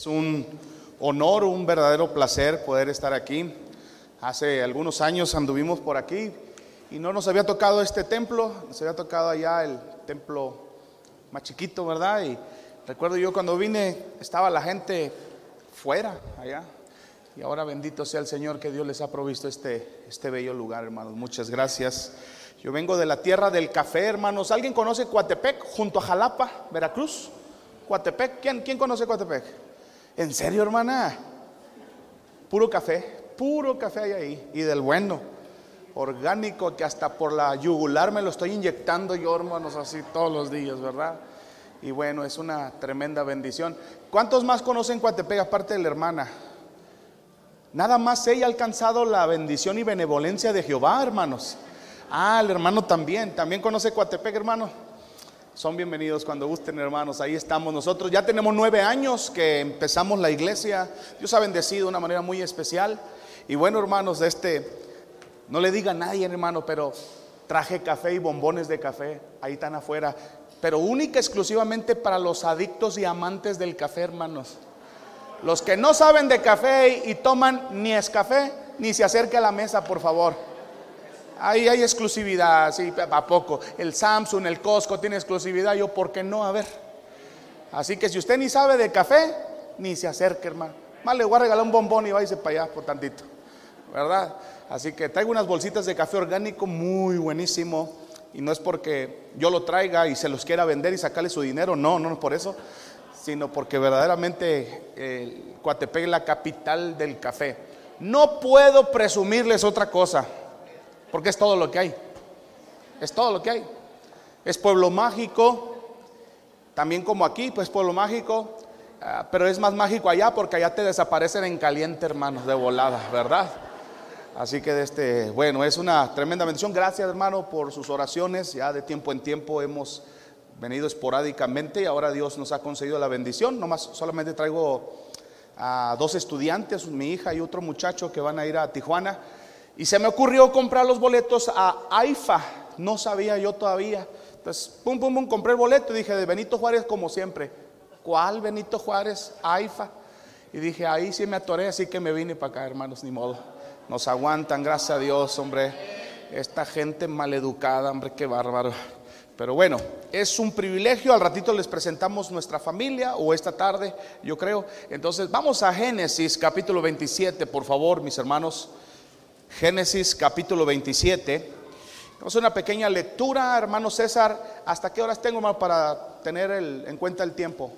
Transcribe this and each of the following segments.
Es un honor, un verdadero placer poder estar aquí. Hace algunos años anduvimos por aquí y no nos había tocado este templo, nos había tocado allá el templo más chiquito, ¿verdad? Y recuerdo yo cuando vine estaba la gente fuera allá. Y ahora bendito sea el Señor que Dios les ha provisto este, este bello lugar, hermanos. Muchas gracias. Yo vengo de la tierra del café, hermanos. ¿Alguien conoce Coatepec junto a Jalapa, Veracruz? Coatepec, ¿quién, quién conoce Coatepec? ¿En serio, hermana? Puro café, puro café hay ahí y del bueno, orgánico que hasta por la yugular me lo estoy inyectando yo, hermanos, así todos los días, ¿verdad? Y bueno, es una tremenda bendición. ¿Cuántos más conocen Coatepec aparte de la hermana? Nada más ella ha alcanzado la bendición y benevolencia de Jehová, hermanos. Ah, el hermano también. ¿También conoce Coatepec, hermano? Son bienvenidos cuando gusten, hermanos. Ahí estamos nosotros. Ya tenemos nueve años que empezamos la iglesia. Dios ha bendecido de una manera muy especial. Y bueno, hermanos, este, no le diga a nadie, hermano, pero traje café y bombones de café. Ahí están afuera. Pero única, exclusivamente para los adictos y amantes del café, hermanos. Los que no saben de café y toman ni es café, ni se acerque a la mesa, por favor. Ahí hay exclusividad, sí, a poco. El Samsung, el Costco tiene exclusividad, yo, ¿por qué no? A ver. Así que si usted ni sabe de café, ni se acerque, hermano. Más le voy a regalar un bombón y váyase para allá por tantito, ¿verdad? Así que traigo unas bolsitas de café orgánico muy buenísimo. Y no es porque yo lo traiga y se los quiera vender y sacarle su dinero, no, no es por eso, sino porque verdaderamente eh, Coatepec es la capital del café. No puedo presumirles otra cosa porque es todo lo que hay. Es todo lo que hay. Es pueblo mágico, también como aquí, pues pueblo mágico, ah, pero es más mágico allá porque allá te desaparecen en caliente, hermanos, de volada, ¿verdad? Así que este, bueno, es una tremenda bendición. Gracias, hermano, por sus oraciones. Ya de tiempo en tiempo hemos venido esporádicamente y ahora Dios nos ha concedido la bendición. Nomás solamente traigo a dos estudiantes, mi hija y otro muchacho que van a ir a Tijuana. Y se me ocurrió comprar los boletos a AIFA. No sabía yo todavía. Entonces, pum, pum, pum, compré el boleto y dije de Benito Juárez como siempre. ¿Cuál Benito Juárez? AIFA. Y dije, ahí sí me atoré, así que me vine para acá, hermanos, ni modo. Nos aguantan, gracias a Dios, hombre. Esta gente maleducada, hombre, qué bárbaro. Pero bueno, es un privilegio. Al ratito les presentamos nuestra familia o esta tarde, yo creo. Entonces, vamos a Génesis capítulo 27, por favor, mis hermanos. Génesis capítulo 27. Vamos a una pequeña lectura, hermano César. ¿Hasta qué horas tengo para tener en cuenta el tiempo?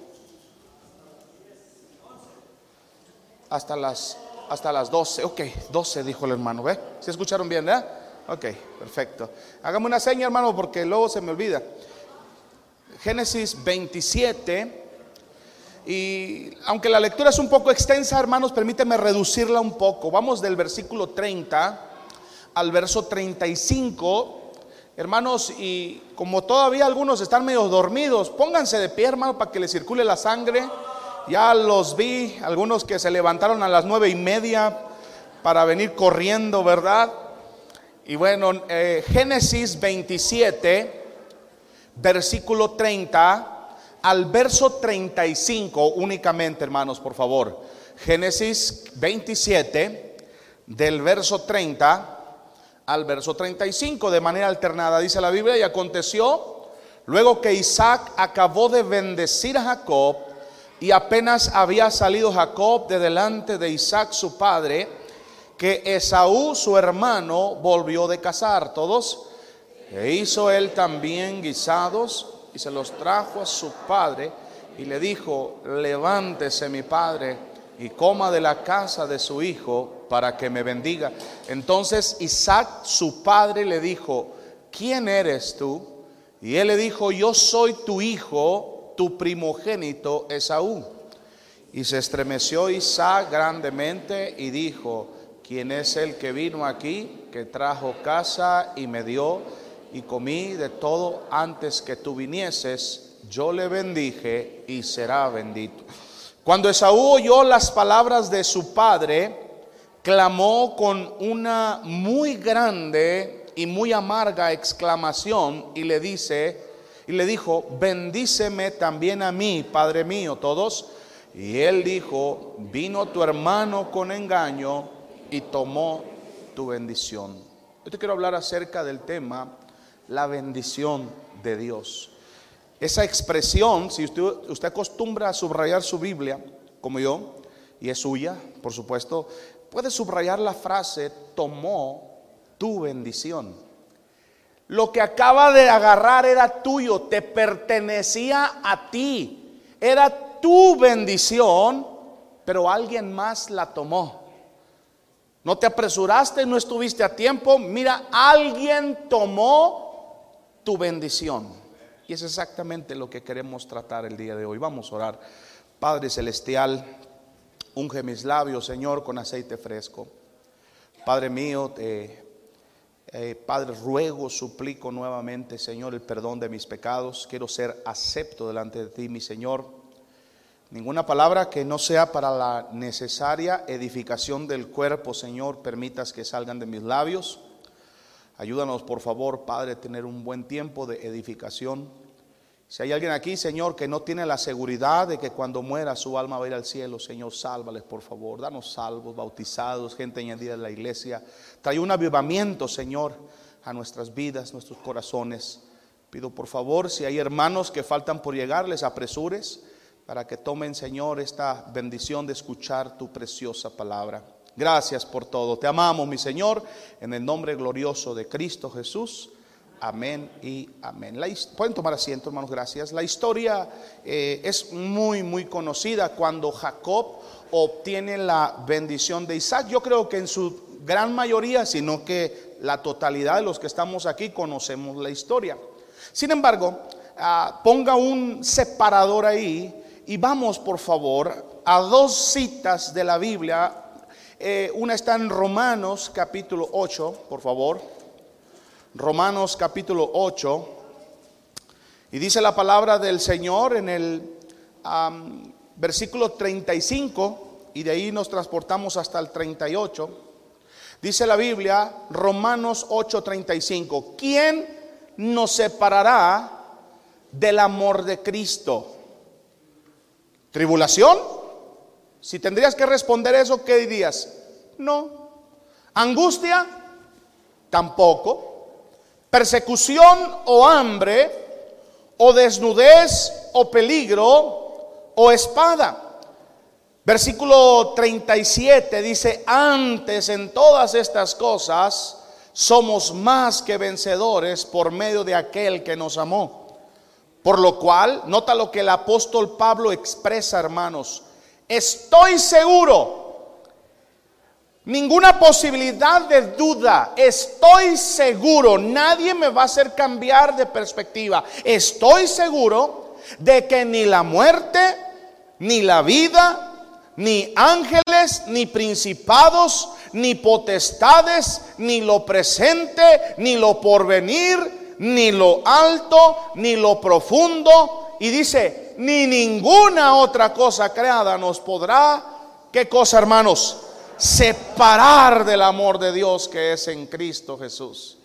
Hasta las, hasta las 12. Ok, 12 dijo el hermano. ¿Ve? ¿Se escucharon bien, verdad? Ok, perfecto. Hágame una seña, hermano, porque luego se me olvida. Génesis 27. Y aunque la lectura es un poco extensa, hermanos, permíteme reducirla un poco. Vamos del versículo 30 al verso 35. Hermanos, y como todavía algunos están medio dormidos, pónganse de pie, hermano, para que les circule la sangre. Ya los vi, algunos que se levantaron a las nueve y media para venir corriendo, ¿verdad? Y bueno, eh, Génesis 27, versículo 30 al verso 35 únicamente, hermanos, por favor. Génesis 27, del verso 30 al verso 35, de manera alternada, dice la Biblia, y aconteció, luego que Isaac acabó de bendecir a Jacob, y apenas había salido Jacob de delante de Isaac su padre, que Esaú su hermano volvió de cazar, todos, e hizo él también guisados y se los trajo a su padre y le dijo, levántese mi padre y coma de la casa de su hijo para que me bendiga. Entonces Isaac, su padre, le dijo, ¿quién eres tú? Y él le dijo, yo soy tu hijo, tu primogénito Esaú. Y se estremeció Isaac grandemente y dijo, ¿quién es el que vino aquí, que trajo casa y me dio? Y comí de todo antes que tú vinieses, yo le bendije y será bendito. Cuando Esaú oyó las palabras de su padre, clamó con una muy grande y muy amarga exclamación y le dice, y le dijo, bendíceme también a mí, Padre mío, todos. Y él dijo, vino tu hermano con engaño y tomó tu bendición. Yo te quiero hablar acerca del tema, la bendición de Dios. Esa expresión, si usted, usted acostumbra a subrayar su Biblia, como yo, y es suya, por supuesto, puede subrayar la frase, tomó tu bendición. Lo que acaba de agarrar era tuyo, te pertenecía a ti, era tu bendición, pero alguien más la tomó. No te apresuraste, no estuviste a tiempo. Mira, alguien tomó tu bendición. Y es exactamente lo que queremos tratar el día de hoy. Vamos a orar. Padre Celestial, unge mis labios, Señor, con aceite fresco. Padre mío, te, eh, Padre, ruego, suplico nuevamente, Señor, el perdón de mis pecados. Quiero ser acepto delante de ti, mi Señor. Ninguna palabra que no sea para la necesaria edificación del cuerpo, Señor, permitas que salgan de mis labios. Ayúdanos, por favor, Padre, a tener un buen tiempo de edificación. Si hay alguien aquí, Señor, que no tiene la seguridad de que cuando muera su alma va a ir al cielo, Señor, sálvales, por favor. Danos salvos, bautizados, gente añadida en la iglesia. Trae un avivamiento, Señor, a nuestras vidas, nuestros corazones. Pido, por favor, si hay hermanos que faltan por llegar, les apresures para que tomen, Señor, esta bendición de escuchar tu preciosa palabra. Gracias por todo. Te amamos, mi Señor, en el nombre glorioso de Cristo Jesús. Amén y amén. Pueden tomar asiento, hermanos, gracias. La historia eh, es muy, muy conocida cuando Jacob obtiene la bendición de Isaac. Yo creo que en su gran mayoría, sino que la totalidad de los que estamos aquí conocemos la historia. Sin embargo, ah, ponga un separador ahí y vamos, por favor, a dos citas de la Biblia. Eh, una está en Romanos capítulo 8, por favor. Romanos capítulo 8. Y dice la palabra del Señor en el versículo 35, y de ahí nos transportamos hasta el 38. Dice la Biblia, Romanos 8:35, ¿quién nos separará del amor de Cristo? ¿Tribulación? Si tendrías que responder eso, ¿qué dirías? No. ¿Angustia? Tampoco. ¿Persecución o hambre? ¿O desnudez o peligro? ¿O espada? Versículo 37 dice, antes en todas estas cosas somos más que vencedores por medio de aquel que nos amó. Por lo cual, nota lo que el apóstol Pablo expresa, hermanos. Estoy seguro, ninguna posibilidad de duda, estoy seguro, nadie me va a hacer cambiar de perspectiva. Estoy seguro de que ni la muerte, ni la vida, ni ángeles, ni principados, ni potestades, ni lo presente, ni lo porvenir, ni lo alto, ni lo profundo. Y dice, ni ninguna otra cosa creada nos podrá, ¿qué cosa hermanos? Separar del amor de Dios que es en Cristo Jesús.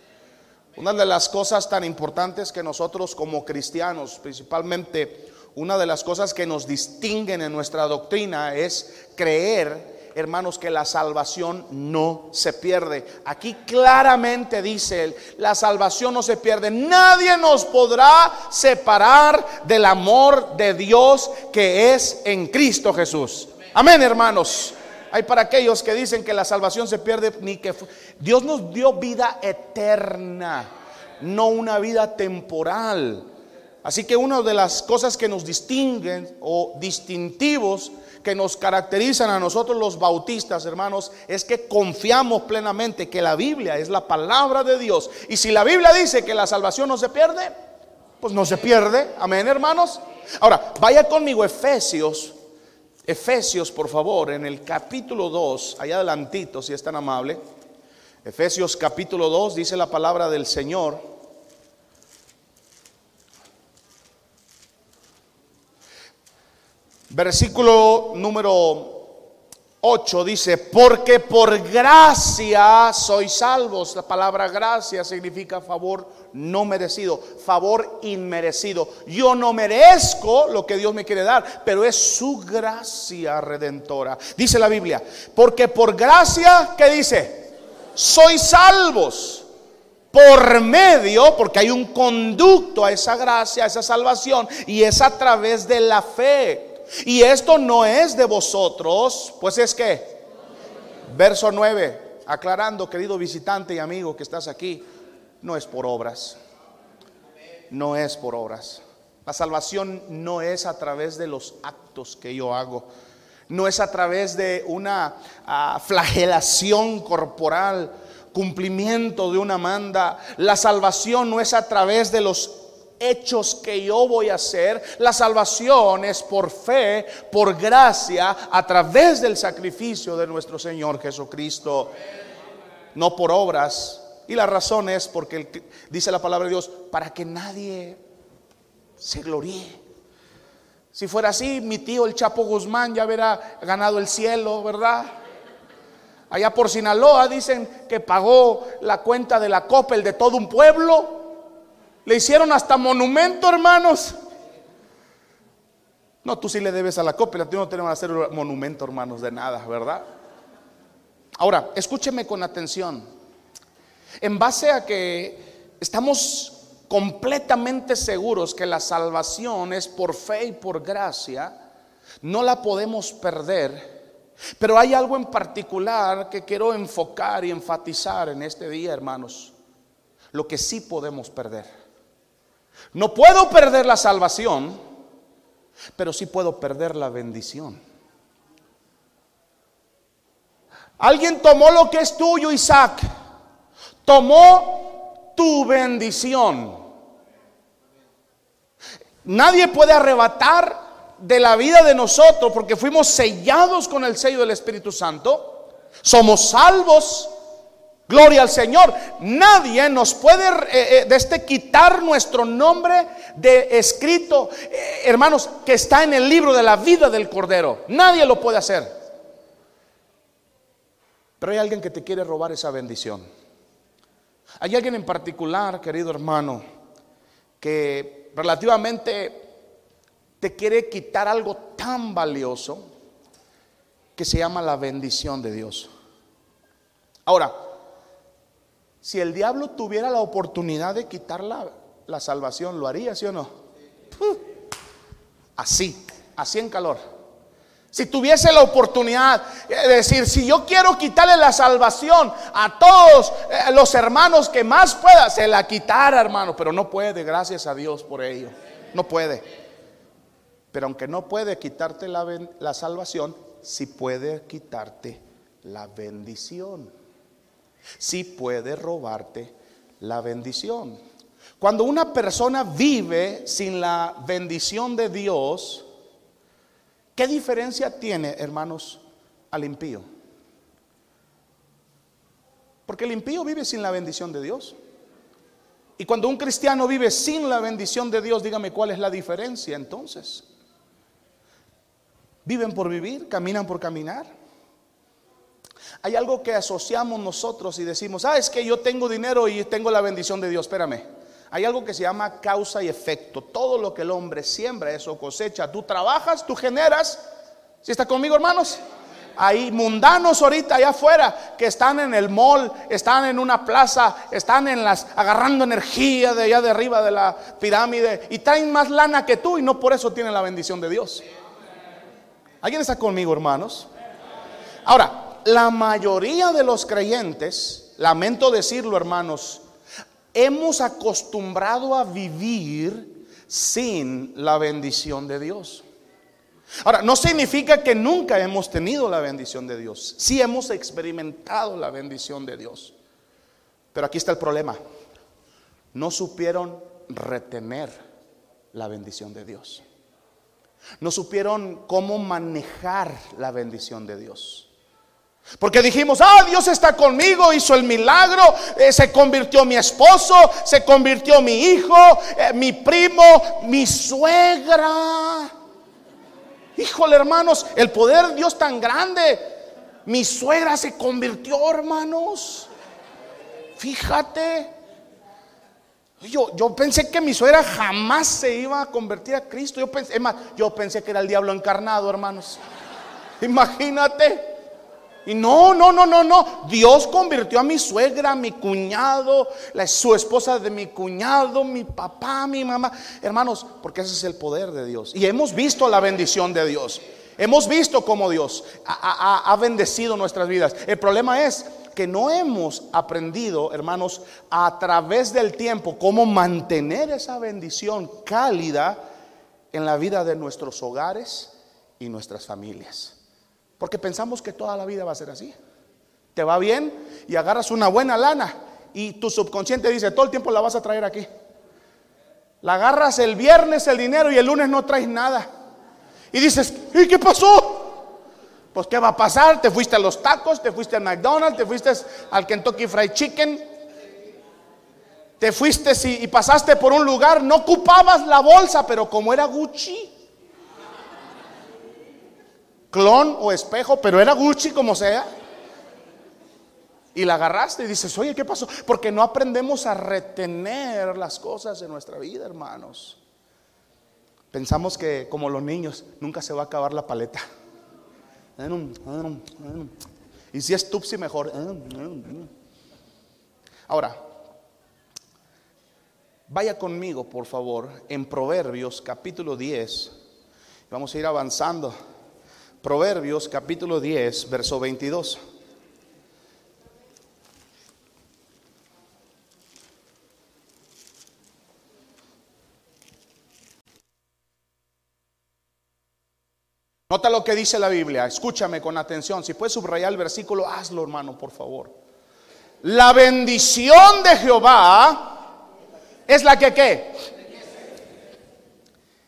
Una de las cosas tan importantes que nosotros como cristianos, principalmente una de las cosas que nos distinguen en nuestra doctrina es creer hermanos, que la salvación no se pierde. Aquí claramente dice él, la salvación no se pierde. Nadie nos podrá separar del amor de Dios que es en Cristo Jesús. Amén, hermanos. Hay para aquellos que dicen que la salvación se pierde, ni que Dios nos dio vida eterna, no una vida temporal. Así que una de las cosas que nos distinguen o distintivos que nos caracterizan a nosotros los bautistas, hermanos, es que confiamos plenamente que la Biblia es la palabra de Dios. Y si la Biblia dice que la salvación no se pierde, pues no se pierde. Amén, hermanos. Ahora, vaya conmigo Efesios. Efesios, por favor, en el capítulo 2, allá adelantito, si es tan amable. Efesios capítulo 2 dice la palabra del Señor. Versículo número 8 dice, porque por gracia sois salvos. La palabra gracia significa favor no merecido, favor inmerecido. Yo no merezco lo que Dios me quiere dar, pero es su gracia redentora. Dice la Biblia, porque por gracia, ¿qué dice? Sois salvos por medio, porque hay un conducto a esa gracia, a esa salvación, y es a través de la fe. Y esto no es de vosotros, pues es que, verso 9, aclarando, querido visitante y amigo que estás aquí, no es por obras, no es por obras. La salvación no es a través de los actos que yo hago, no es a través de una ah, flagelación corporal, cumplimiento de una manda. La salvación no es a través de los hechos que yo voy a hacer. La salvación es por fe, por gracia, a través del sacrificio de nuestro Señor Jesucristo, no por obras. Y la razón es porque dice la palabra de Dios, para que nadie se gloríe. Si fuera así, mi tío el Chapo Guzmán ya hubiera ganado el cielo, ¿verdad? Allá por Sinaloa dicen que pagó la cuenta de la Coppel de todo un pueblo. Le hicieron hasta monumento, hermanos. No, tú sí le debes a la copia, tú no tenemos que hacer monumento, hermanos, de nada, ¿verdad? Ahora, escúcheme con atención. En base a que estamos completamente seguros que la salvación es por fe y por gracia, no la podemos perder. Pero hay algo en particular que quiero enfocar y enfatizar en este día, hermanos. Lo que sí podemos perder. No puedo perder la salvación, pero sí puedo perder la bendición. Alguien tomó lo que es tuyo, Isaac. Tomó tu bendición. Nadie puede arrebatar de la vida de nosotros porque fuimos sellados con el sello del Espíritu Santo. Somos salvos Gloria al Señor. Nadie nos puede eh, eh, de este quitar nuestro nombre de escrito, eh, hermanos, que está en el libro de la vida del Cordero. Nadie lo puede hacer. Pero hay alguien que te quiere robar esa bendición. Hay alguien en particular, querido hermano, que relativamente te quiere quitar algo tan valioso que se llama la bendición de Dios. Ahora, si el diablo tuviera la oportunidad de quitar la, salvación, ¿lo haría, sí o no? Así, así en calor. Si tuviese la oportunidad de decir, si yo quiero quitarle la salvación a todos eh, los hermanos que más pueda, se la quitara, hermano, pero no puede, gracias a Dios por ello. No puede. Pero aunque no puede quitarte la, la salvación, sí puede quitarte la bendición sí puede robarte la bendición. Cuando una persona vive sin la bendición de Dios, ¿qué diferencia tiene, hermanos, al impío? Porque el impío vive sin la bendición de Dios. Y cuando un cristiano vive sin la bendición de Dios, dígame cuál es la diferencia entonces. Viven por vivir, caminan por caminar. Hay algo que asociamos nosotros y decimos, ah, es que yo tengo dinero y tengo la bendición de Dios. Espérame. Hay algo que se llama causa y efecto. Todo lo que el hombre siembra, eso cosecha. Tú trabajas, tú generas. ¿Si está conmigo, hermanos? Hay mundanos ahorita allá afuera que están en el mall, están en una plaza, están en las agarrando energía de allá de arriba de la pirámide y traen más lana que tú y no por eso tienen la bendición de Dios. ¿Alguien está conmigo, hermanos? Ahora, la mayoría de los creyentes, lamento decirlo hermanos, hemos acostumbrado a vivir sin la bendición de Dios. Ahora, no significa que nunca hemos tenido la bendición de Dios. Sí hemos experimentado la bendición de Dios. Pero aquí está el problema. No supieron retener la bendición de Dios. No supieron cómo manejar la bendición de Dios. Porque dijimos, ah, Dios está conmigo, hizo el milagro, eh, se convirtió mi esposo, se convirtió mi hijo, eh, mi primo, mi suegra. Híjole, hermanos, el poder de Dios tan grande. Mi suegra se convirtió, hermanos. Fíjate. Yo, yo pensé que mi suegra jamás se iba a convertir a Cristo. Yo pensé, más, yo pensé que era el diablo encarnado, hermanos. Imagínate. Y no, no, no, no, no. Dios convirtió a mi suegra, a mi cuñado, la, su esposa de mi cuñado, mi papá, mi mamá. Hermanos, porque ese es el poder de Dios. Y hemos visto la bendición de Dios. Hemos visto cómo Dios ha, bendecido nuestras vidas. El problema es que no hemos aprendido, hermanos, a través del tiempo cómo mantener esa bendición cálida en la vida de nuestros hogares y nuestras familias. Porque pensamos que toda la vida va a ser así. Te va bien y agarras una buena lana y tu subconsciente dice, todo el tiempo la vas a traer aquí. La agarras el viernes el dinero y el lunes no traes nada. Y dices, ¿y qué pasó? Pues ¿qué va a pasar? Te fuiste a los tacos, te fuiste al McDonald's, te fuiste al Kentucky Fried Chicken. Te fuiste y, pasaste por un lugar, no ocupabas la bolsa, pero como era Gucci, clon o espejo, pero era Gucci como sea. Y la agarraste y dices, oye, ¿qué pasó? Porque no aprendemos a retener las cosas en nuestra vida, hermanos. Pensamos que como los niños, nunca se va a acabar la paleta. Y si es Tupsi, mejor. Ahora, vaya conmigo, por favor, en Proverbios capítulo 10. Vamos a ir avanzando. Proverbios capítulo 10, verso 22. Nota lo que dice la Biblia, escúchame con atención. Si puedes subrayar el versículo, hazlo hermano, por favor. La bendición de Jehová es la que qué.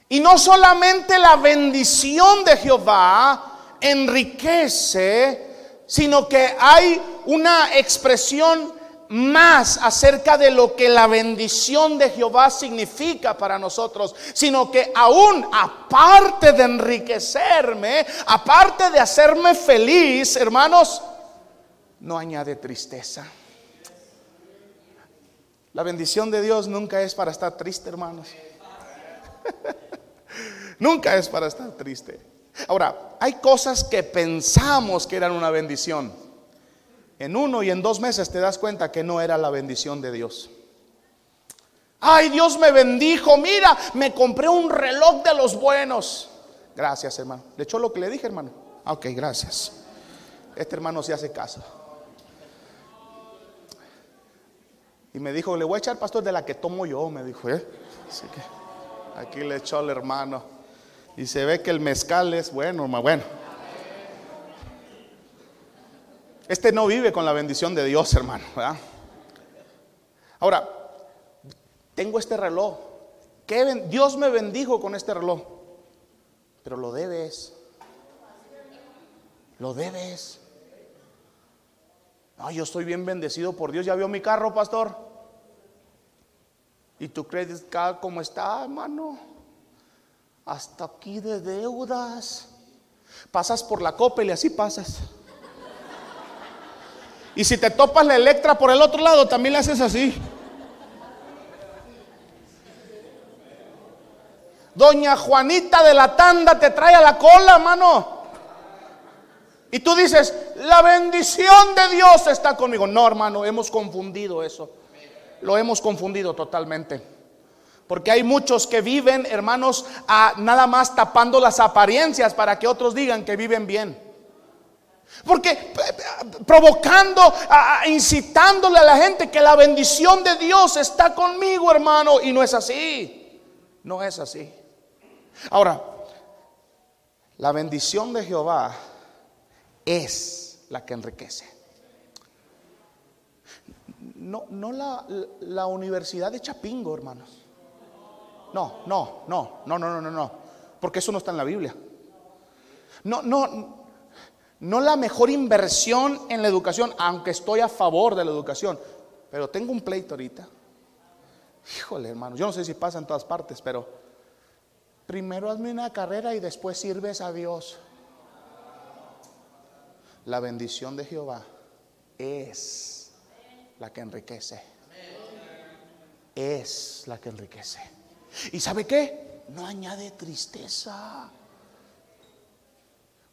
Y no solamente la bendición de Jehová enriquece, sino que hay una expresión más acerca de lo que la bendición de Jehová significa para nosotros, sino que aún aparte de enriquecerme, aparte de hacerme feliz, hermanos, no añade tristeza. La bendición de Dios nunca es para estar triste, hermanos. nunca es para estar triste. Ahora, hay cosas que pensamos que eran una bendición en uno y en dos meses te das cuenta que no era la bendición de Dios. Ay, Dios me bendijo, mira, me compré un reloj de los buenos. Gracias, hermano. ¿Le echó lo que le dije, hermano? Ah, ok, gracias. Este hermano se hace caso. Y me dijo, le voy a echar pastor de la que tomo yo, me dijo, ¿eh? Así que aquí le echó al hermano. Y se ve que el mezcal es bueno, bueno. Este no vive con la bendición de Dios, hermano. Ahora, tengo este reloj. Dios me bendijo con este reloj. Pero lo debes. Lo debes. No, yo estoy bien bendecido por Dios. ¿Ya vio mi carro, pastor? ¿Y tu credit card cómo está, hermano? Hasta aquí de deudas. Pasas por la copa y así pasas. Y si te topas la Electra por el otro lado, también le haces así. Doña Juanita de la tanda te trae a la cola, mano. Y tú dices, la bendición de Dios está conmigo. No, hermano, hemos confundido eso. Lo hemos confundido totalmente. Porque hay muchos que viven, hermanos, a nada más tapando las apariencias para que otros digan que viven bien. Porque eh, provocando, incitándole a la gente que la bendición de Dios está conmigo, hermano. Y no es así. No es así. Ahora, la bendición de Jehová es la que enriquece. No, no la, la universidad de Chapingo, hermanos. No, no, no, no, no, no, no, no. Porque eso no está en la Biblia. No, no, no la mejor inversión en la educación, aunque estoy a favor de la educación, pero tengo un pleito ahorita. Híjole, hermano, yo no sé si pasa en todas partes, pero primero hazme una carrera y después sirves a Dios. La bendición de Jehová es la que enriquece. Es la que enriquece. ¿Y sabe qué? No añade tristeza.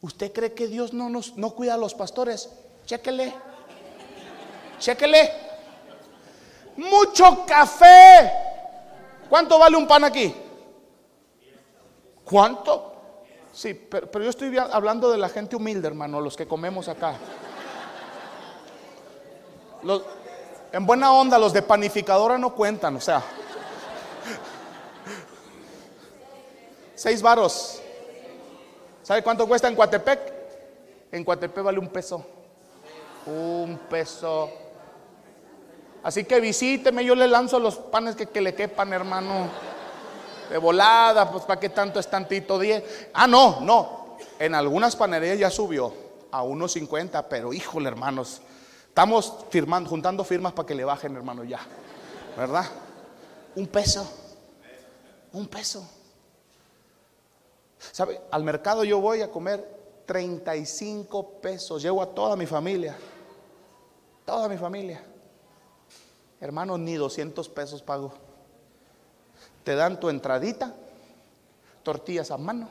¿Usted cree que Dios no nos no cuida a los pastores? Chéquele. Chéquele. Mucho café. ¿Cuánto vale un pan aquí? ¿Cuánto? Sí, pero, pero yo estoy hablando de la gente humilde, hermano, los que comemos acá. En buena onda, los de panificadora no cuentan, o sea. Seis varos. ¿Sabe cuánto cuesta en Coatepec? En Coatepec vale un peso. Un peso. Así que visíteme, yo le lanzo los panes que, que le quepan, hermano. De volada, pues para qué tanto es tantito 10. Ah, no, no. En algunas panerías ya subió a 1.50, pero híjole, hermanos. Estamos firmando, juntando firmas para que le bajen, hermano, ya. ¿Verdad? Un peso. Un peso. ¿Sabe? Al mercado yo voy a comer 35 pesos. Llevo a toda mi familia. Toda mi familia. Hermano, ni 200 pesos pago. Te dan tu entradita, tortillas a mano,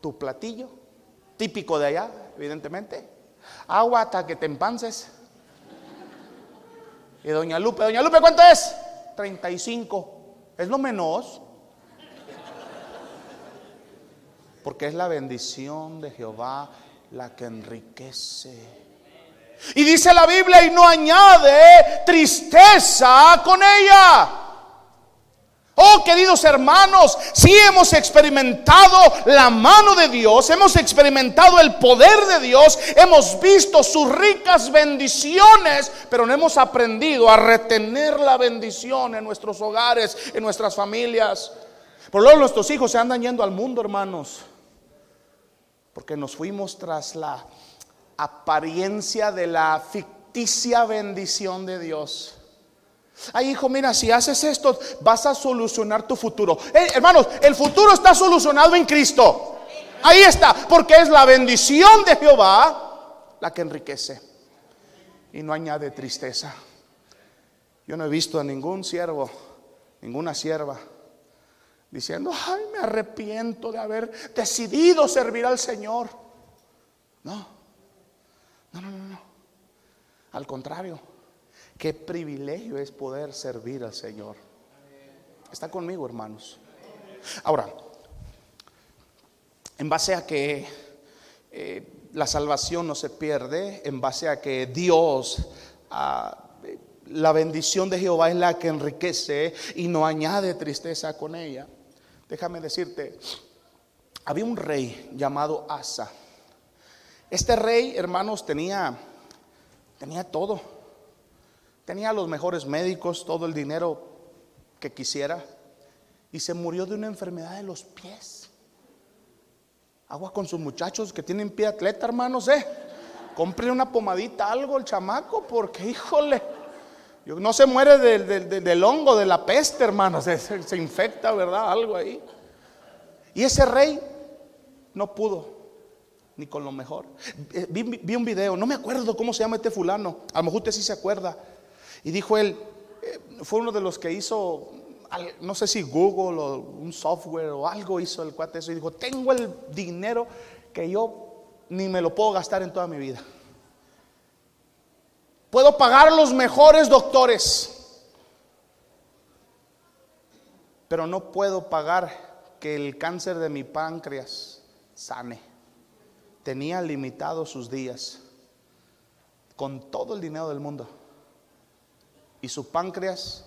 tu platillo, típico de allá, evidentemente, agua hasta que te empances. Y doña Lupe, doña Lupe, ¿cuánto es? 35. Es lo menos. Porque es la bendición de Jehová la que enriquece. Y dice la Biblia y no añade tristeza con ella. Oh, queridos hermanos, si hemos experimentado la mano de Dios, hemos experimentado el poder de Dios, hemos visto sus ricas bendiciones, pero no hemos aprendido a retener la bendición en nuestros hogares, en nuestras familias. Por lo nuestros hijos se andan yendo al mundo, hermanos, porque nos fuimos tras la apariencia de la ficticia bendición de Dios. Ay, hijo, mira, si haces esto, vas a solucionar tu futuro. Eh, hermanos, el futuro está solucionado en Cristo. Ahí está, porque es la bendición de Jehová la que enriquece y no añade tristeza. Yo no he visto a ningún siervo, ninguna sierva, diciendo, ay, me arrepiento de haber decidido servir al Señor. No, no, no, no, no. Al contrario, qué privilegio es poder servir al Señor. Está conmigo, hermanos. Ahora, en base a que eh, la salvación no se pierde, en base a que Dios, ah, la bendición de Jehová es la que enriquece y no añade tristeza con ella. Déjame decirte, había un rey llamado Asa. Este rey, hermanos, tenía, tenía todo. Tenía los mejores médicos, todo el dinero que quisiera. Y se murió de una enfermedad de los pies. Agua con sus muchachos que tienen pie atleta, hermanos, eh. Compre una pomadita, algo el chamaco, porque híjole, no se muere del, hongo, de la peste, hermanos. Se, se infecta, ¿verdad? Algo ahí. Y ese rey no pudo ni con lo mejor. Eh, vi, un video, no me acuerdo cómo se llama este fulano, a lo mejor usted sí se acuerda. Y dijo él, eh, fue uno de los que hizo, no sé si Google o un software o algo hizo el cuate eso y dijo, tengo el dinero que yo ni me lo puedo gastar en toda mi vida. Puedo pagar los mejores doctores, pero no puedo pagar que el cáncer de mi páncreas sane tenía limitados sus días con todo el dinero del mundo. Y su páncreas,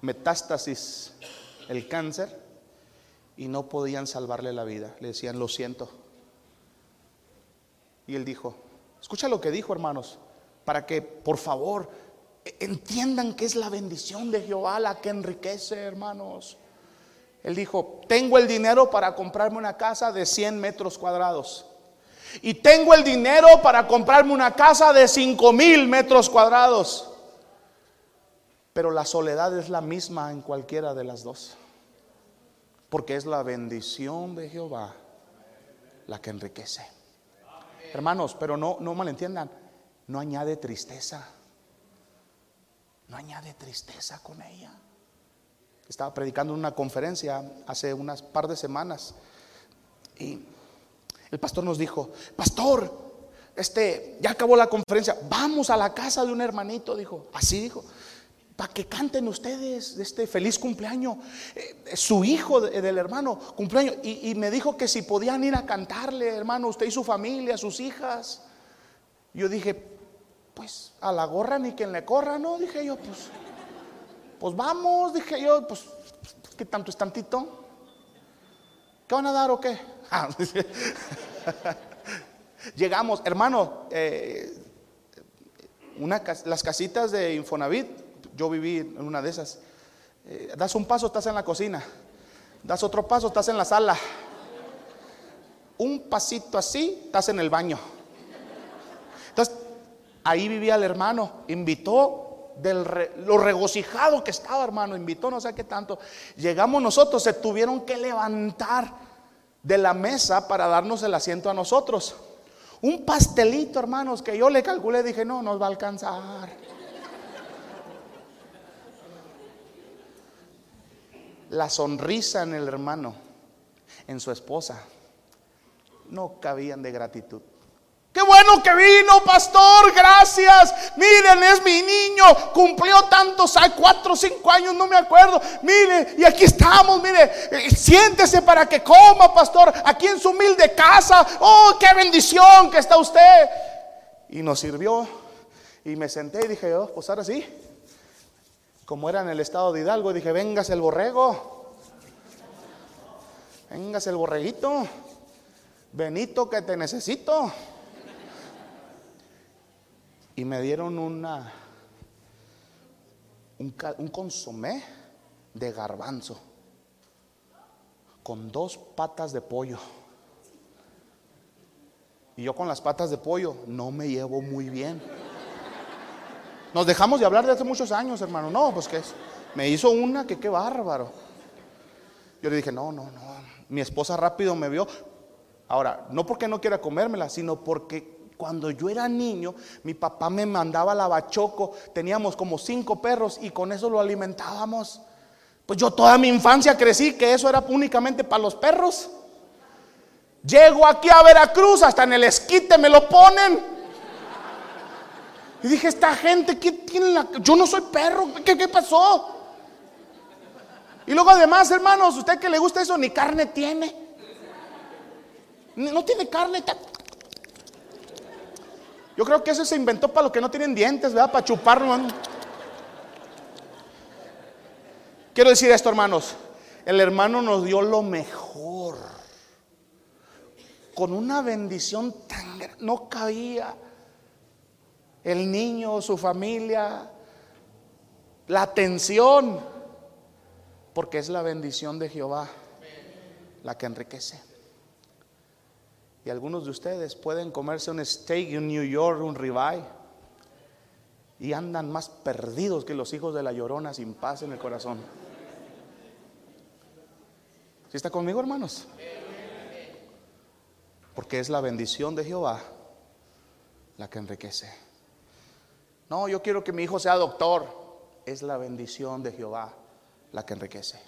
metástasis, el cáncer, y no podían salvarle la vida. Le decían, lo siento. Y él dijo, escucha lo que dijo, hermanos, para que por favor entiendan que es la bendición de Jehová la que enriquece, hermanos. Él dijo, tengo el dinero para comprarme una casa de 100 metros cuadrados. Y tengo el dinero para comprarme una casa de 5 mil metros cuadrados. Pero la soledad es la misma en cualquiera de las dos. Porque es la bendición de Jehová la que enriquece. Hermanos, pero no, no malentiendan, no añade tristeza. No añade tristeza con ella. Estaba predicando en una conferencia hace unas par de semanas y el pastor nos dijo, pastor, este, ya acabó la conferencia, vamos a la casa de un hermanito, dijo, así dijo, para que canten ustedes de este feliz cumpleaños. Eh, su hijo del hermano, cumpleaños. Y, y, me dijo que si podían ir a cantarle, hermano, usted y su familia, sus hijas. Yo dije, pues a la gorra ni quien le corra, ¿no? Dije yo, pues, pues vamos, dije yo, pues, ¿qué tanto es tantito? ¿Qué van a dar o qué? Ah, Llegamos, hermano, eh, una, las casitas de Infonavit, yo viví en una de esas. Eh, das un paso, estás en la cocina. Das otro paso, estás en la sala. Un pasito así, estás en el baño. Entonces, ahí vivía el hermano. Invitó lo regocijado que estaba, hermano. Invitó no sé qué tanto. Llegamos nosotros, se tuvieron que levantar de la mesa para darnos el asiento a nosotros. Un pastelito, hermanos, que yo le calculé, dije, no, nos va a alcanzar. La sonrisa en el hermano, en su esposa, no cabían de gratitud. Qué bueno que vino, pastor, gracias. Miren, es mi niño, cumplió tantos, hay cuatro o cinco años, no me acuerdo. Mire, y aquí estamos, mire, eh, siéntese para que coma, pastor, aquí en su humilde casa. Oh, qué bendición que está usted. Y nos sirvió. Y me senté y dije, oh, pues ahora sí. Como era en el estado de Hidalgo, dije, vengas el borrego. Vengas el borreguito. Benito, que te necesito y me dieron una un, consomé de garbanzo con dos patas de pollo. Y yo con las patas de pollo no me llevo muy bien. Nos dejamos de hablar de hace muchos años, hermano. No, pues que es. Me hizo una que qué bárbaro. Yo le dije, no, no, no. Mi esposa rápido me vio. Ahora, no porque no quiera comérmela, sino porque cuando yo era niño, mi papá me mandaba la bachoco. Teníamos como cinco perros y con eso lo alimentábamos. Pues yo toda mi infancia crecí que eso era únicamente para los perros. Llego aquí a Veracruz, hasta en el esquite me lo ponen. Y dije, esta gente, ¿qué tiene la.? Yo no soy perro, ¿qué, qué pasó? Y luego, además, hermanos, usted que le gusta eso, ni carne tiene. No tiene carne, yo creo que eso se inventó para los que no tienen dientes, ¿verdad? Para chuparlo. Quiero decir esto, hermanos. El hermano nos dio lo mejor. Con una bendición tan grande. No cabía. El niño, su familia, la atención. Porque es la bendición de Jehová la que enriquece. Y algunos de ustedes pueden comerse un steak en New York, un ribeye, y andan más perdidos que los hijos de la llorona sin paz en el corazón. ¿Sí está conmigo, hermanos? Porque es la bendición de Jehová la que enriquece. No, yo quiero que mi hijo sea doctor. Es la bendición de Jehová la que enriquece.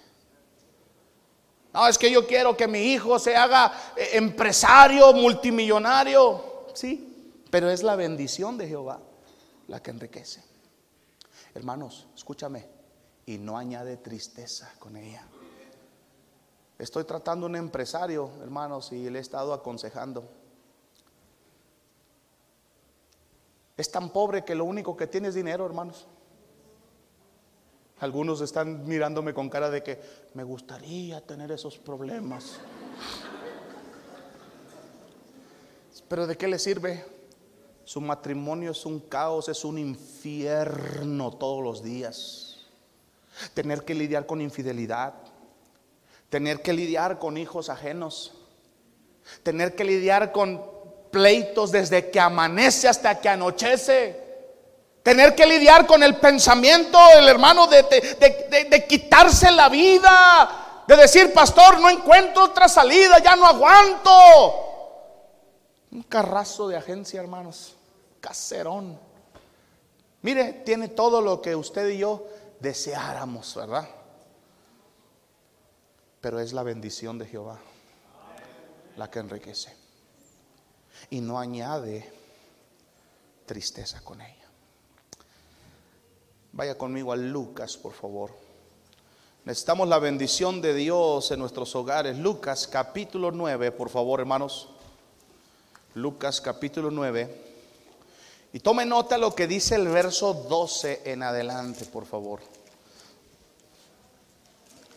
No, es que yo quiero que mi hijo se haga eh, empresario, multimillonario. Sí, pero es la bendición de Jehová la que enriquece. Hermanos, escúchame, y no añade tristeza con ella. Estoy tratando un empresario, hermanos, y le he estado aconsejando. Es tan pobre que lo único que tiene es dinero, hermanos. Algunos están mirándome con cara de que me gustaría tener esos problemas. Pero ¿de qué le sirve? Su matrimonio es un caos, es un infierno todos los días. Tener que lidiar con infidelidad, tener que lidiar con hijos ajenos, tener que lidiar con desde que amanece hasta que anochece Tener que lidiar con el pensamiento, el hermano, de, quitarse la vida. De decir, pastor, no encuentro otra salida, ya no aguanto. Un carrazo de agencia, hermanos. Caserón. Mire, tiene todo lo que usted y yo deseáramos, ¿verdad? Pero es la bendición de Jehová la que enriquece. Y no añade tristeza con ella. Vaya conmigo a Lucas, por favor. Necesitamos la bendición de Dios en nuestros hogares. Lucas capítulo 9, por favor, hermanos. Lucas capítulo 9. Y tome nota lo que dice el verso 12 en adelante, por favor.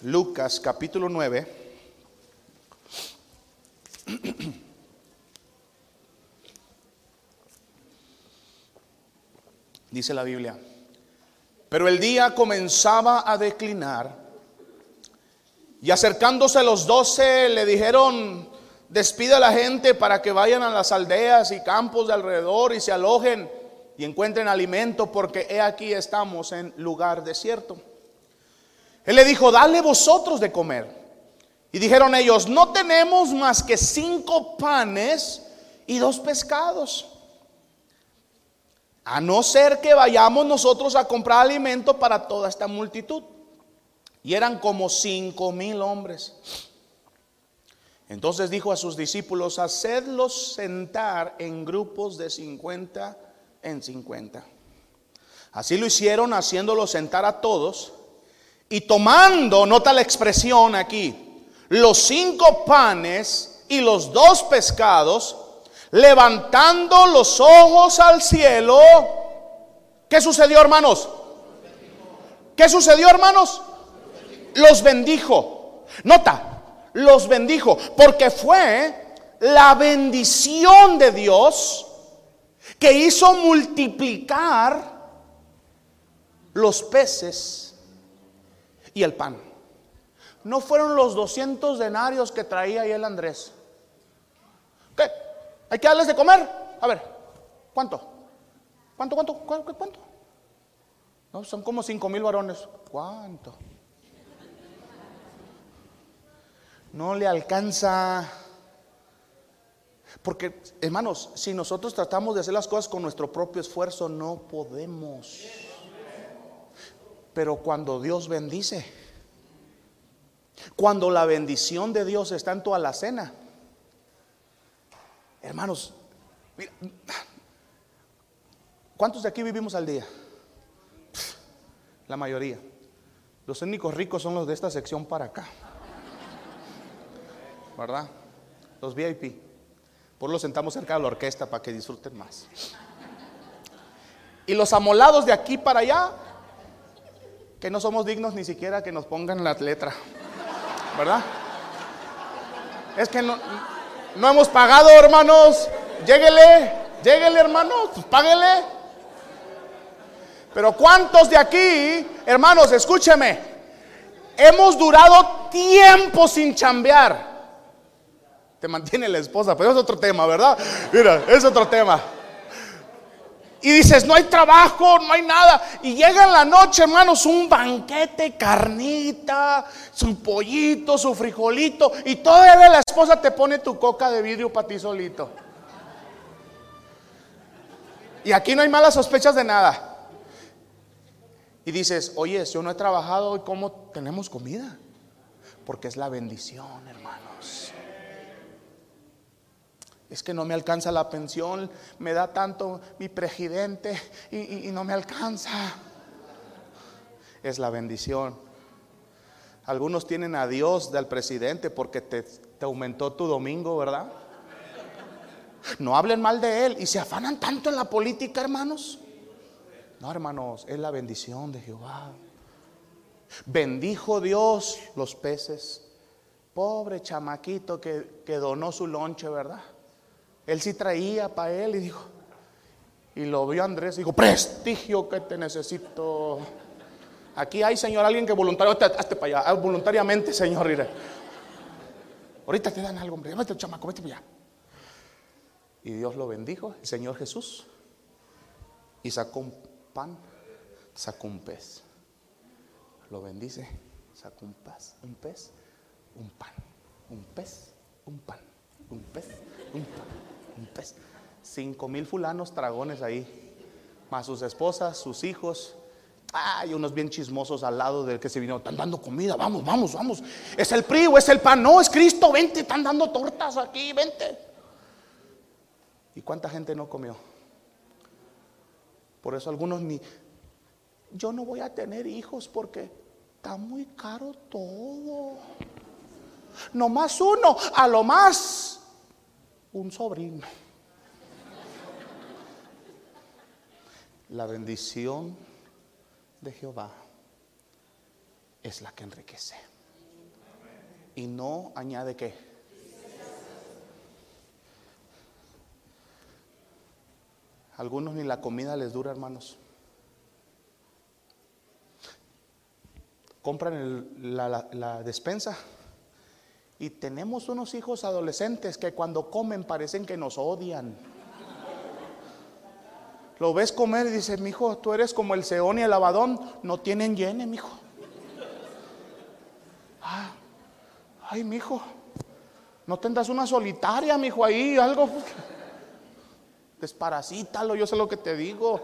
Lucas capítulo 9. Dice la Biblia. Pero el día comenzaba a declinar y acercándose los doce le dijeron, despide a la gente para que vayan a las aldeas y campos de alrededor y se alojen y encuentren alimento porque he aquí estamos en lugar desierto. Él le dijo, dale vosotros de comer. Y dijeron ellos, no tenemos más que cinco panes y dos pescados. A no ser que vayamos nosotros a comprar alimento para toda esta multitud. Y eran como cinco mil hombres. Entonces dijo a sus discípulos, hacedlos sentar en grupos de cincuenta en cincuenta. Así lo hicieron, haciéndolos sentar a todos. Y tomando, nota la expresión aquí, los cinco panes y los dos pescados, levantando los ojos al cielo. ¿Qué sucedió, hermanos? ¿Qué sucedió, hermanos? Los bendijo. Nota, los bendijo, porque fue la bendición de Dios que hizo multiplicar los peces y el pan. No fueron los 200 denarios que traía ahí el Andrés. ¿Qué? ¿Hay que darles de comer? A ver, ¿cuánto? ¿Cuánto, cuánto, cuánto? cuánto? No, son como 5 mil varones. ¿Cuánto? No le alcanza. Porque, hermanos, si nosotros tratamos de hacer las cosas con nuestro propio esfuerzo, no podemos. Pero cuando Dios bendice, cuando la bendición de Dios está en tu alacena, hermanos, ¿cuántos de aquí vivimos al día? La mayoría. Los únicos ricos son los de esta sección para acá. ¿Verdad? Los VIP. Por los sentamos cerca de la orquesta para que disfruten más. Y los amolados de aquí para allá, que no somos dignos ni siquiera que nos pongan la letra. ¿verdad? Es que no, no hemos pagado, hermanos. Lléguele, lléguele, hermanos, pues páguele. Pero ¿cuántos de aquí, hermanos, escúcheme, hemos durado tiempo sin chambear? Te mantiene la esposa, pero es otro tema, ¿verdad? Mira, es otro tema. Y dices, no hay trabajo, no hay nada. Y llega en la noche, hermanos, un banquete, carnita, su pollito, su frijolito. Y todavía la esposa te pone tu coca de vidrio para ti solito. Y aquí no hay malas sospechas de nada. Y dices, oye, yo no he trabajado y cómo tenemos comida. Porque es la bendición, hermanos es que no me alcanza la pensión, me da tanto mi presidente y, no me alcanza. Es la bendición. Algunos tienen a Dios del presidente porque te, te aumentó tu domingo, ¿verdad? No hablen mal de él y se afanan tanto en la política, hermanos. No, hermanos, es la bendición de Jehová. Bendijo Dios los peces. Pobre chamaquito que, que donó su lonche, ¿verdad? Él sí traía para él y dijo, y lo vio Andrés y dijo, prestigio que te necesito. Aquí hay, Señor, alguien que voluntariamente, hazte para allá, ah, voluntariamente, Señor, Ahorita te dan algo, hombre, vete chamaco, vete para allá. Y Dios lo bendijo, el Señor Jesús, y sacó un pan, sacó un pez. Lo bendice, sacó un pez, un pez, un pan, un pez, un pan, un pez, un pan Cinco mil fulanos dragones ahí, más sus esposas, sus hijos. Hay unos bien chismosos al lado del que se vino, están dando comida, vamos, vamos, vamos. Es el PRI es el PAN, no, es Cristo, vente, están dando tortas aquí, vente. ¿Y cuánta gente no comió? Por eso algunos ni, yo no voy a tener hijos porque está muy caro todo. No más uno, a lo más un sobrino. La bendición de Jehová es la que enriquece. Y no añade qué. Algunos ni la comida les dura, hermanos. Compran la, la despensa y tenemos unos hijos adolescentes que cuando comen parecen que nos odian. Lo ves comer y dices, mi hijo, tú eres como el Seón y el Abadón, no tienen llene, mi hijo. Ah, ay, mi hijo, no tendrás una solitaria, mi hijo, ahí, algo. Desparasítalo, yo sé lo que te digo.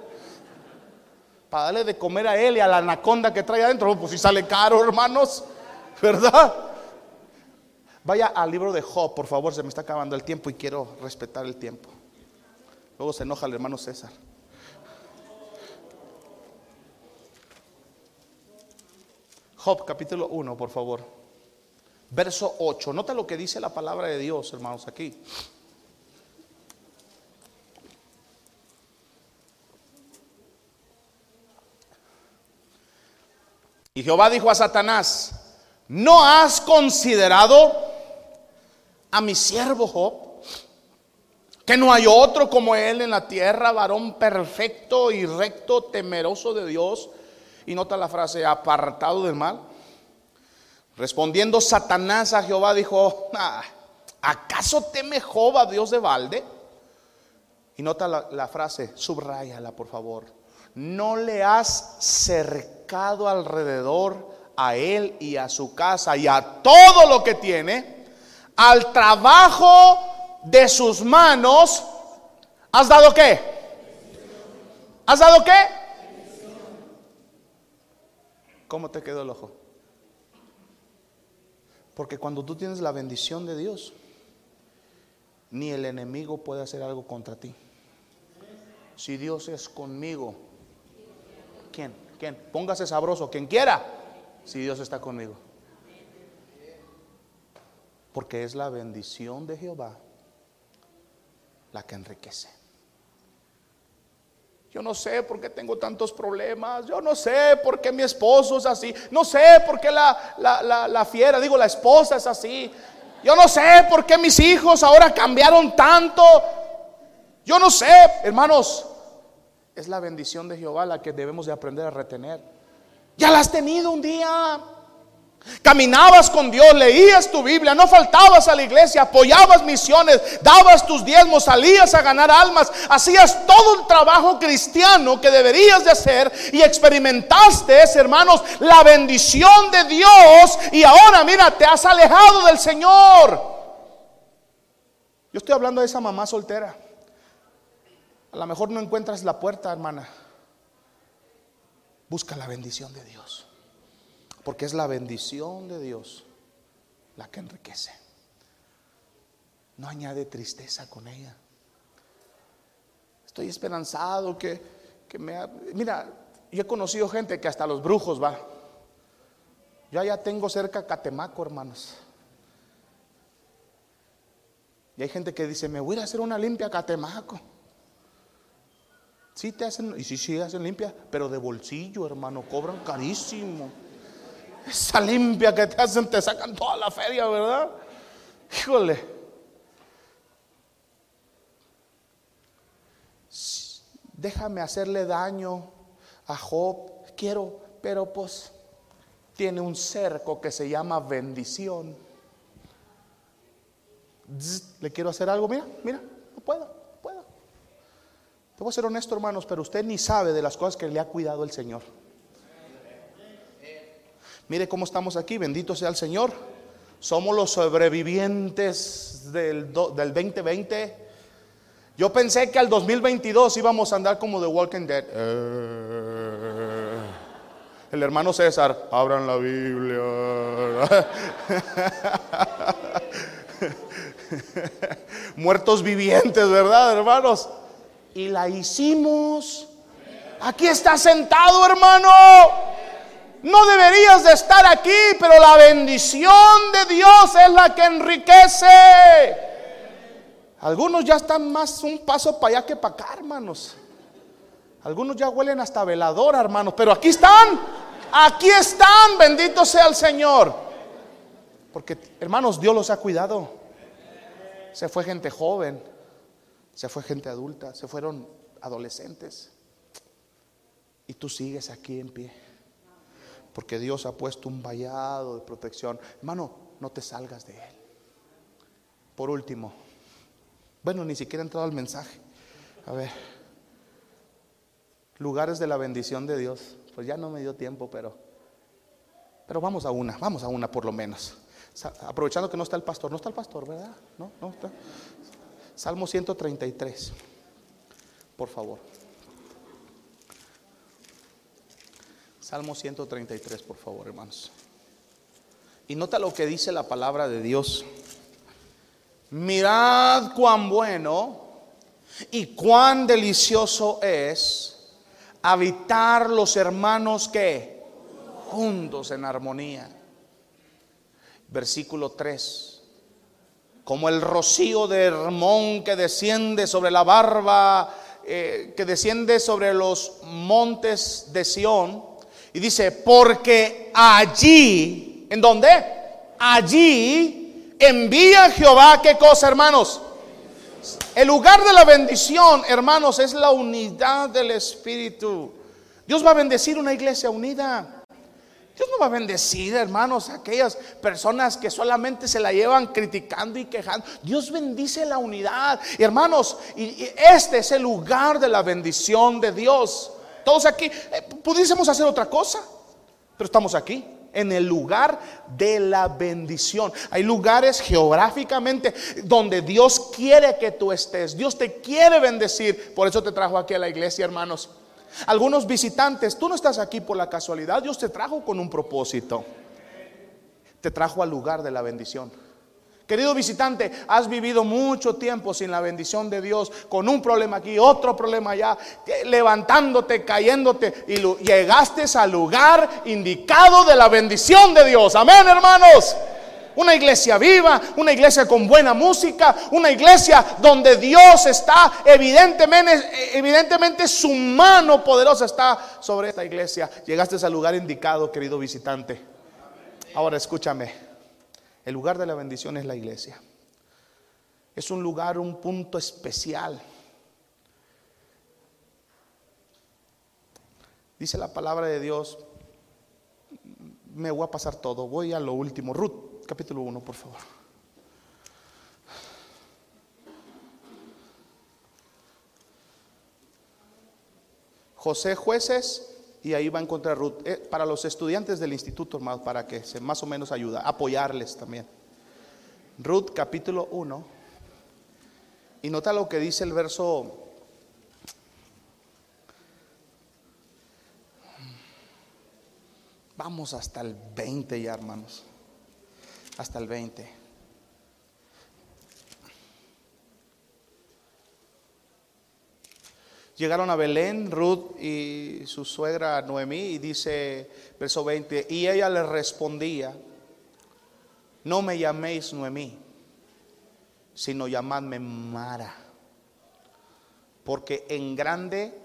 Para darle de comer a él y a la anaconda que trae adentro, pues si sale caro, hermanos, ¿verdad? Vaya al libro de Job, por favor, se me está acabando el tiempo y quiero respetar el tiempo. Luego se enoja el hermano César. Job capítulo 1, por favor. Verso 8. Nota lo que dice la palabra de Dios, hermanos, aquí. Y Jehová dijo a Satanás, ¿no has considerado a mi siervo Job? Que no hay otro como él en la tierra, varón perfecto y recto, temeroso de Dios y nota la frase, apartado del mal. Respondiendo Satanás a Jehová dijo, ah, ¿acaso teme Jehová Dios de balde? Y nota la, la frase, subrayala por favor. No le has cercado alrededor a él y a su casa y a todo lo que tiene, al trabajo de sus manos, ¿has dado qué? ¿Has dado qué? ¿Cómo te quedó el ojo? Porque cuando tú tienes la bendición de Dios, ni el enemigo puede hacer algo contra ti. Si Dios es conmigo, ¿quién? ¿Quién? Póngase sabroso, quien quiera, si Dios está conmigo. Porque es la bendición de Jehová la que enriquece. Yo no sé por qué tengo tantos problemas. Yo no sé por qué mi esposo es así. No sé por qué la, la, fiera, digo, la esposa es así. Yo no sé por qué mis hijos ahora cambiaron tanto. Yo no sé, hermanos. Es la bendición de Jehová la que debemos de aprender a retener. Ya la has tenido un día. Caminabas con Dios, leías tu Biblia, no faltabas a la iglesia, apoyabas misiones, dabas tus diezmos, salías a ganar almas, hacías todo el trabajo cristiano que deberías de hacer y experimentaste, hermanos, la bendición de Dios y ahora mira, te has alejado del Señor. Yo estoy hablando de esa mamá soltera. A lo mejor no encuentras la puerta, hermana. Busca la bendición de Dios. Porque es la bendición de Dios la que enriquece. No añade tristeza con ella. Estoy esperanzado que, me... mira, yo he conocido gente que hasta los brujos va. Yo ya tengo cerca Catemaco, hermanos. Y hay gente que dice, me voy a hacer una limpia Catemaco. Sí te hacen, y sí, sí hacen limpia, pero de bolsillo, hermano, cobran carísimo. Esa limpia que te hacen, te sacan toda la feria, ¿verdad? Híjole. Déjame hacerle daño a Job. Quiero, pero pues tiene un cerco que se llama bendición. Le quiero hacer algo, mira, mira, no puedo, no puedo. Te voy a ser honesto, hermanos, pero usted ni sabe de las cosas que le ha cuidado el Señor. Mire cómo estamos aquí, bendito sea el Señor. Somos los sobrevivientes del, del 2020. Yo pensé que al 2022 íbamos a andar como The Walking Dead. Eh, el hermano César, abran la Biblia. Muertos vivientes, ¿verdad, hermanos? Y la hicimos. Aquí está sentado, hermano. No deberías de estar aquí, pero la bendición de Dios es la que enriquece. Algunos ya están más un paso para allá que para acá, hermanos. Algunos ya huelen hasta veladora, hermanos, pero aquí están. Aquí están, bendito sea el Señor. Porque, hermanos, Dios los ha cuidado. Se fue gente joven, se fue gente adulta, se fueron adolescentes. Y tú sigues aquí en pie. Porque Dios ha puesto un vallado de protección. Hermano, no te salgas de Él. Por último, bueno, ni siquiera he entrado al mensaje. A ver, lugares de la bendición de Dios. Pues ya no me dio tiempo, pero, pero vamos a una, vamos a una por lo menos. Aprovechando que no está el pastor, no está el pastor, ¿verdad? No, no está. Salmo 133, por favor. Salmo 133, por favor, hermanos. Y nota lo que dice la palabra de Dios. Mirad cuán bueno y cuán delicioso es habitar los hermanos que juntos en armonía. Versículo 3. Como el rocío de Hermón que desciende sobre la barba, eh, que desciende sobre los montes de Sión y dice, porque allí, ¿en dónde? Allí envía Jehová, ¿qué cosa, hermanos? El lugar de la bendición, hermanos, es la unidad del Espíritu. Dios va a bendecir una iglesia unida. Dios no va a bendecir, hermanos, aquellas personas que solamente se la llevan criticando y quejando. Dios bendice la unidad. hermanos, y este es el lugar de la bendición de Dios. Todos aquí, eh, pudiésemos hacer otra cosa, pero estamos aquí, en el lugar de la bendición. Hay lugares geográficamente donde Dios quiere que tú estés. Dios te quiere bendecir. Por eso te trajo aquí a la iglesia, hermanos. Algunos visitantes, tú no estás aquí por la casualidad. Dios te trajo con un propósito. Te trajo al lugar de la bendición. Querido visitante, has vivido mucho tiempo sin la bendición de Dios, con un problema aquí, otro problema allá, levantándote, cayéndote, y llegaste al lugar indicado de la bendición de Dios. Amén, hermanos. Una iglesia viva, una iglesia con buena música, una iglesia donde Dios está, evidentemente, evidentemente su mano poderosa está sobre esta iglesia. Llegaste al lugar indicado, querido visitante. Ahora escúchame. El lugar de la bendición es la iglesia. Es un lugar, un punto especial. Dice la palabra de Dios, me voy a pasar todo, voy a lo último. Ruth, capítulo 1, por favor. José Jueces y ahí va a encontrar Ruth. Eh, para los estudiantes del instituto, hermano, para que se más o menos ayuda, apoyarles también. Ruth capítulo 1. Y nota lo que dice el verso Vamos hasta el 20 ya, hermanos. Hasta el 20. Llegaron a Belén, Ruth y su suegra Noemí, y dice, verso 20, y ella le respondía, no me llaméis Noemí, sino llamadme Mara, porque en grande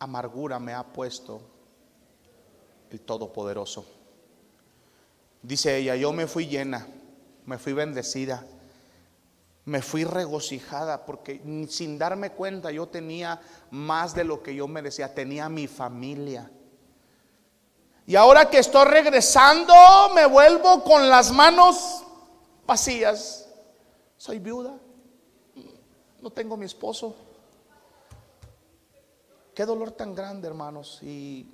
amargura me ha puesto el Todopoderoso. Dice ella, yo me fui llena, me fui bendecida me fui regocijada porque sin darme cuenta yo tenía más de lo que yo merecía, tenía mi familia. Y ahora que estoy regresando, me vuelvo con las manos vacías. Soy viuda, no tengo mi esposo. Qué dolor tan grande, hermanos. Y,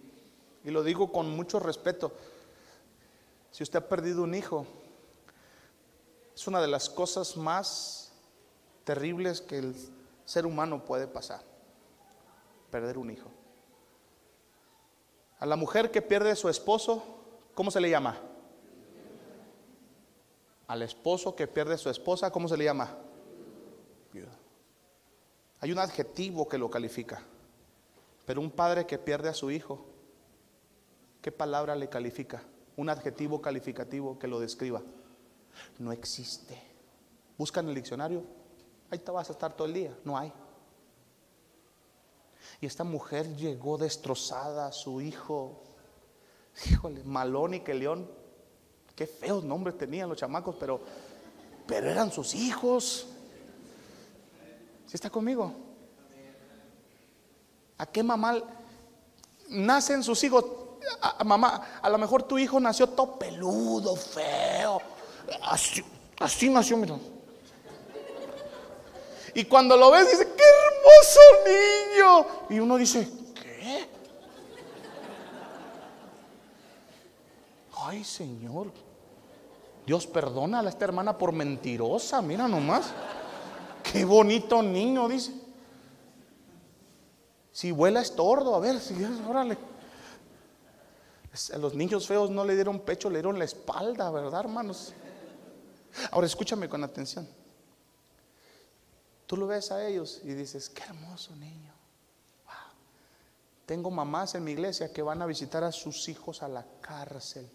y lo digo con mucho respeto. Si usted ha perdido un hijo, es una de las cosas más terribles que ser humano puede pasar, perder un hijo. A la mujer que pierde su esposo, ¿cómo se le llama? Al esposo que pierde su esposa, ¿cómo se le llama? Hay un adjetivo que lo califica. Pero un padre que pierde a su hijo, ¿qué palabra le califica? Un adjetivo calificativo que lo describa. No existe. Busca en el diccionario. Ahí te vas a estar todo el día. No hay. Y esta mujer llegó destrozada su hijo. Híjole, Malón y León. Qué feos nombres tenían los chamacos, pero, pero eran sus hijos. ¿Sí está conmigo? ¿A qué mamá nacen sus hijos? A, mamá, a lo mejor tu hijo nació todo peludo, feo. Así, nació, mira. Y cuando lo ves, dice, qué hermoso niño. Y uno dice, ¿qué? Ay, Señor. Dios perdona a esta hermana por mentirosa, mira nomás. Qué bonito niño, dice. Si vuela es tordo, a ver, si órale. Los niños feos no le dieron pecho, le dieron la espalda, ¿verdad, hermanos? Ahora escúchame con atención. Tú lo ves a ellos y dices, qué hermoso niño. Tengo mamás en mi iglesia que van a visitar a sus hijos a la cárcel.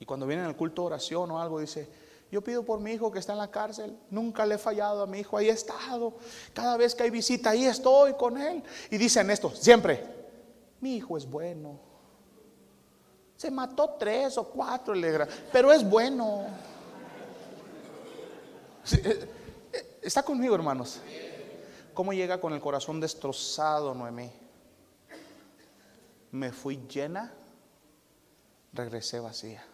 Y cuando vienen al culto de oración o algo, dice, yo pido por mi hijo que está en la cárcel. Nunca le he fallado a mi hijo. Ahí he estado. Cada vez que hay visita, ahí estoy con él. Y dicen esto, siempre. Mi hijo es bueno. Se mató tres o cuatro, pero es bueno. Eh, eh, está conmigo, hermanos. ¿Cómo llega con el corazón destrozado, Noemí? Me fui llena, regresé vacía.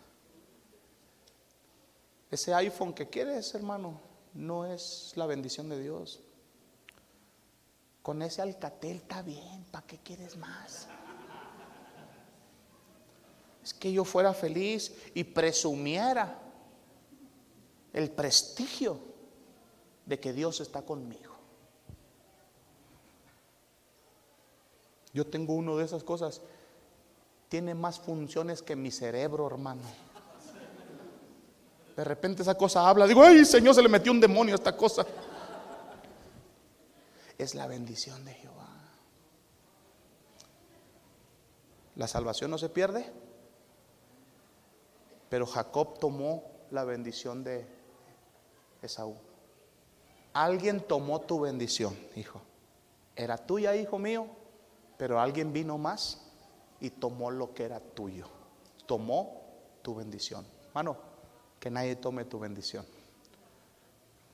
Ese iPhone que quieres, hermano, no es la bendición de Dios. Con ese Alcatel está bien, ¿para qué quieres más? Es que yo fuera feliz y presumiera el prestigio de que Dios está conmigo. Yo tengo uno de esas cosas. Tiene más funciones que mi cerebro, hermano. De repente esa cosa habla. Digo, ay, Señor, se le metió un demonio a esta cosa. Es la bendición de Jehová. La salvación no se pierde. Pero Jacob tomó la bendición de Esaú. Alguien tomó tu bendición, hijo. Era tuya, hijo mío, pero alguien vino más y tomó lo que era tuyo. Tomó tu bendición. Mano, que nadie tome tu bendición.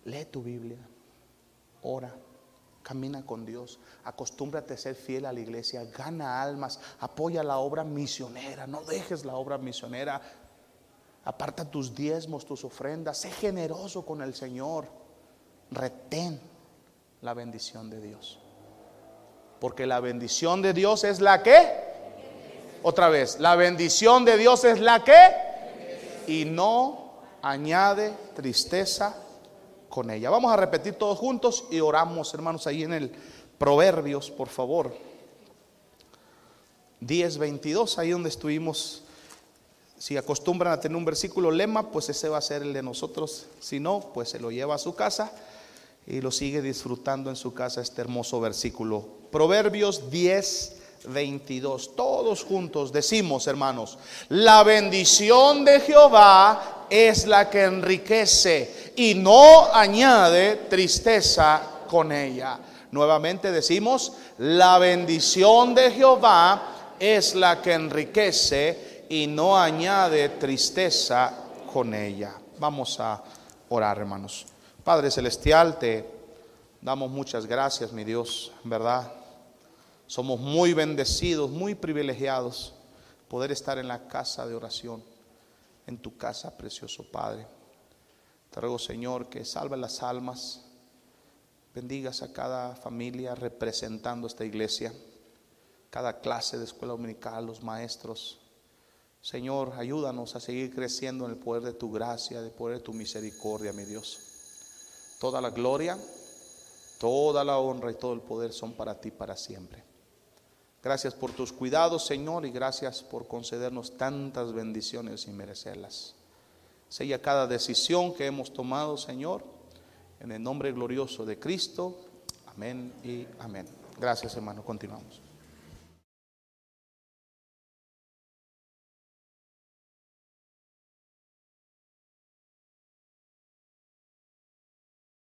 Lee tu Biblia, ora, camina con Dios, acostúmbrate a ser fiel a la iglesia, gana almas, apoya la obra misionera, no dejes la obra misionera, aparta tus diezmos, tus ofrendas, sé generoso con el Señor, retén la bendición de Dios. Porque la bendición de Dios es la que, otra vez, la bendición de Dios es la que, y no añade tristeza con ella. Vamos a repetir todos juntos y oramos, hermanos, ahí en el Proverbios, por favor. 10, 22, ahí donde estuvimos. Si acostumbran a tener un versículo lema, pues ese va a ser el de nosotros. Si no, pues se lo lleva a su casa y lo sigue disfrutando en su casa este hermoso versículo. Proverbios 10, 22. Todos juntos decimos, hermanos, la bendición de Jehová es la que enriquece y no añade tristeza con ella. Nuevamente decimos, la bendición de Jehová es la que enriquece y no añade tristeza con ella. Vamos a orar, hermanos. Padre Celestial, te damos muchas gracias, mi Dios, ¿verdad? Somos muy bendecidos, muy privilegiados poder estar en la casa de oración, en tu casa, precioso Padre. Te ruego, Señor, que salve las almas, bendigas a cada familia representando esta iglesia, cada clase de escuela dominical, los maestros. Señor, ayúdanos a seguir creciendo en el poder de tu gracia, en el poder de tu misericordia, mi Dios. Toda la gloria Toda la honra y todo el poder son para ti para siempre. Gracias por tus cuidados, Señor, y gracias por concedernos tantas bendiciones sin merecerlas. Sella cada decisión que hemos tomado, Señor, en el nombre glorioso de Cristo. Amén y amén. Gracias, hermano. Continuamos.